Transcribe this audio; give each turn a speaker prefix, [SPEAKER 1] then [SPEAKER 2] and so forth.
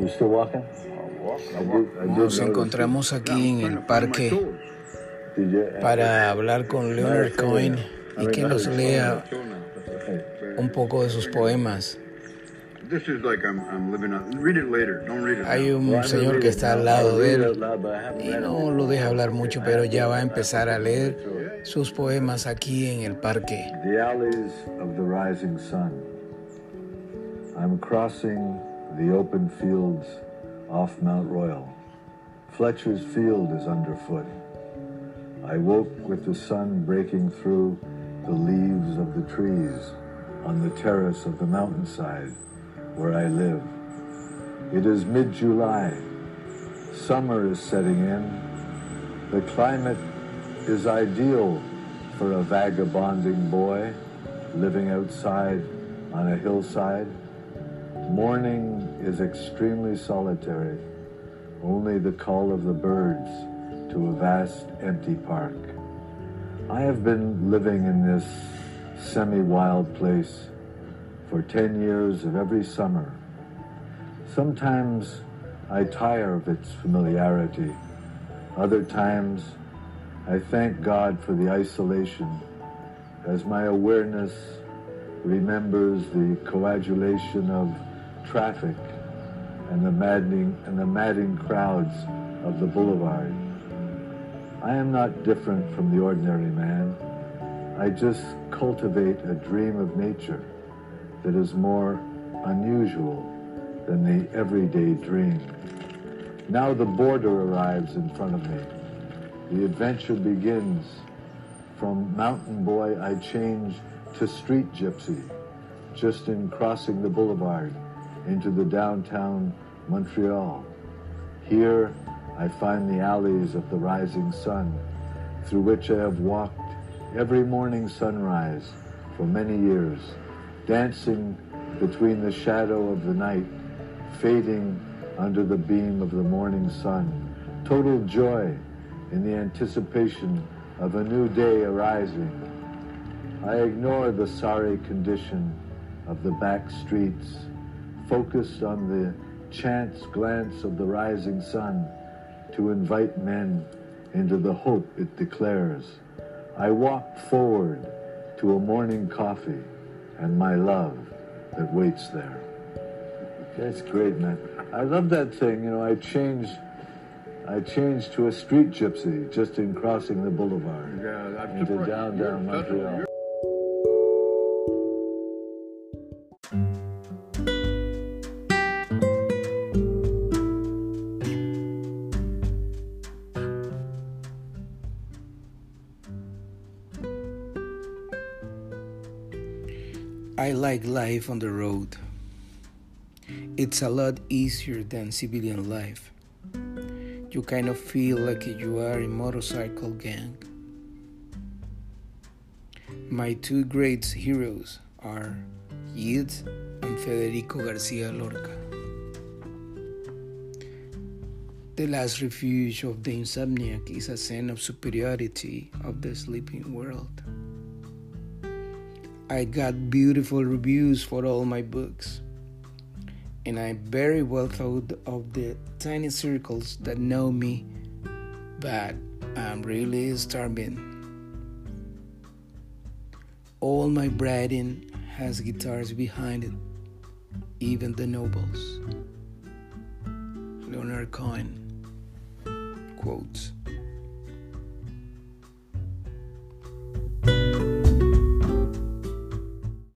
[SPEAKER 1] You still walking?
[SPEAKER 2] Nos encontramos aquí en el parque para hablar con Leonard Cohen y que nos lea un poco de sus poemas. Hay un señor que está al lado de él y no lo deja hablar mucho, pero ya va a empezar a leer sus poemas aquí en el parque.
[SPEAKER 3] The alleys of the rising sun. I'm crossing the open fields off Mount Royal. Fletcher's field is underfoot. I woke with the sun breaking through the leaves of the trees on the terrace of the mountainside where I live. It is mid-July. Summer is setting in. The climate is ideal for a vagabonding boy living outside on a hillside. Morning is extremely solitary. Only the call of the birds to a vast empty park. I have been living in this semi-wild place for 10 years of every summer. Sometimes I tire of its familiarity. Other times I thank God for the isolation as my awareness remembers the coagulation of traffic and the maddening and the madding crowds of the boulevard. I am not different from the ordinary man. I just cultivate a dream of nature that is more unusual than the everyday dream. Now the border arrives in front of me. The adventure begins. From mountain boy, I change to street gypsy, just in crossing the boulevard into the downtown Montreal. Here, I find the alleys of the rising sun, through which I have walked every morning sunrise for many years, dancing between the shadow of the night, fading under the beam of the morning sun. Total joy in the anticipation of a new day arising. I ignore the sorry condition of the back streets, focused on the chance glance of the rising sun to invite men into the hope it declares. I walk forward to a morning coffee and my love that waits there. That's great, man. I love that thing. You know, I changed. I changed to a street gypsy just in crossing the boulevard
[SPEAKER 4] Yeah, I'm
[SPEAKER 3] into downtown Montreal.
[SPEAKER 2] I like life on the road. It's a lot easier than civilian life. You kind of feel like you are a motorcycle gang. My two great heroes are Yeats and Federico Garcia Lorca. The last refuge of the insomniac is a sense of superiority of the sleeping world. I got beautiful reviews for all my books. And I'm very well thought of the tiny circles that know me, but I'm really starving. All my writing has guitars behind it, even the nobles. Leonard Cohen quotes.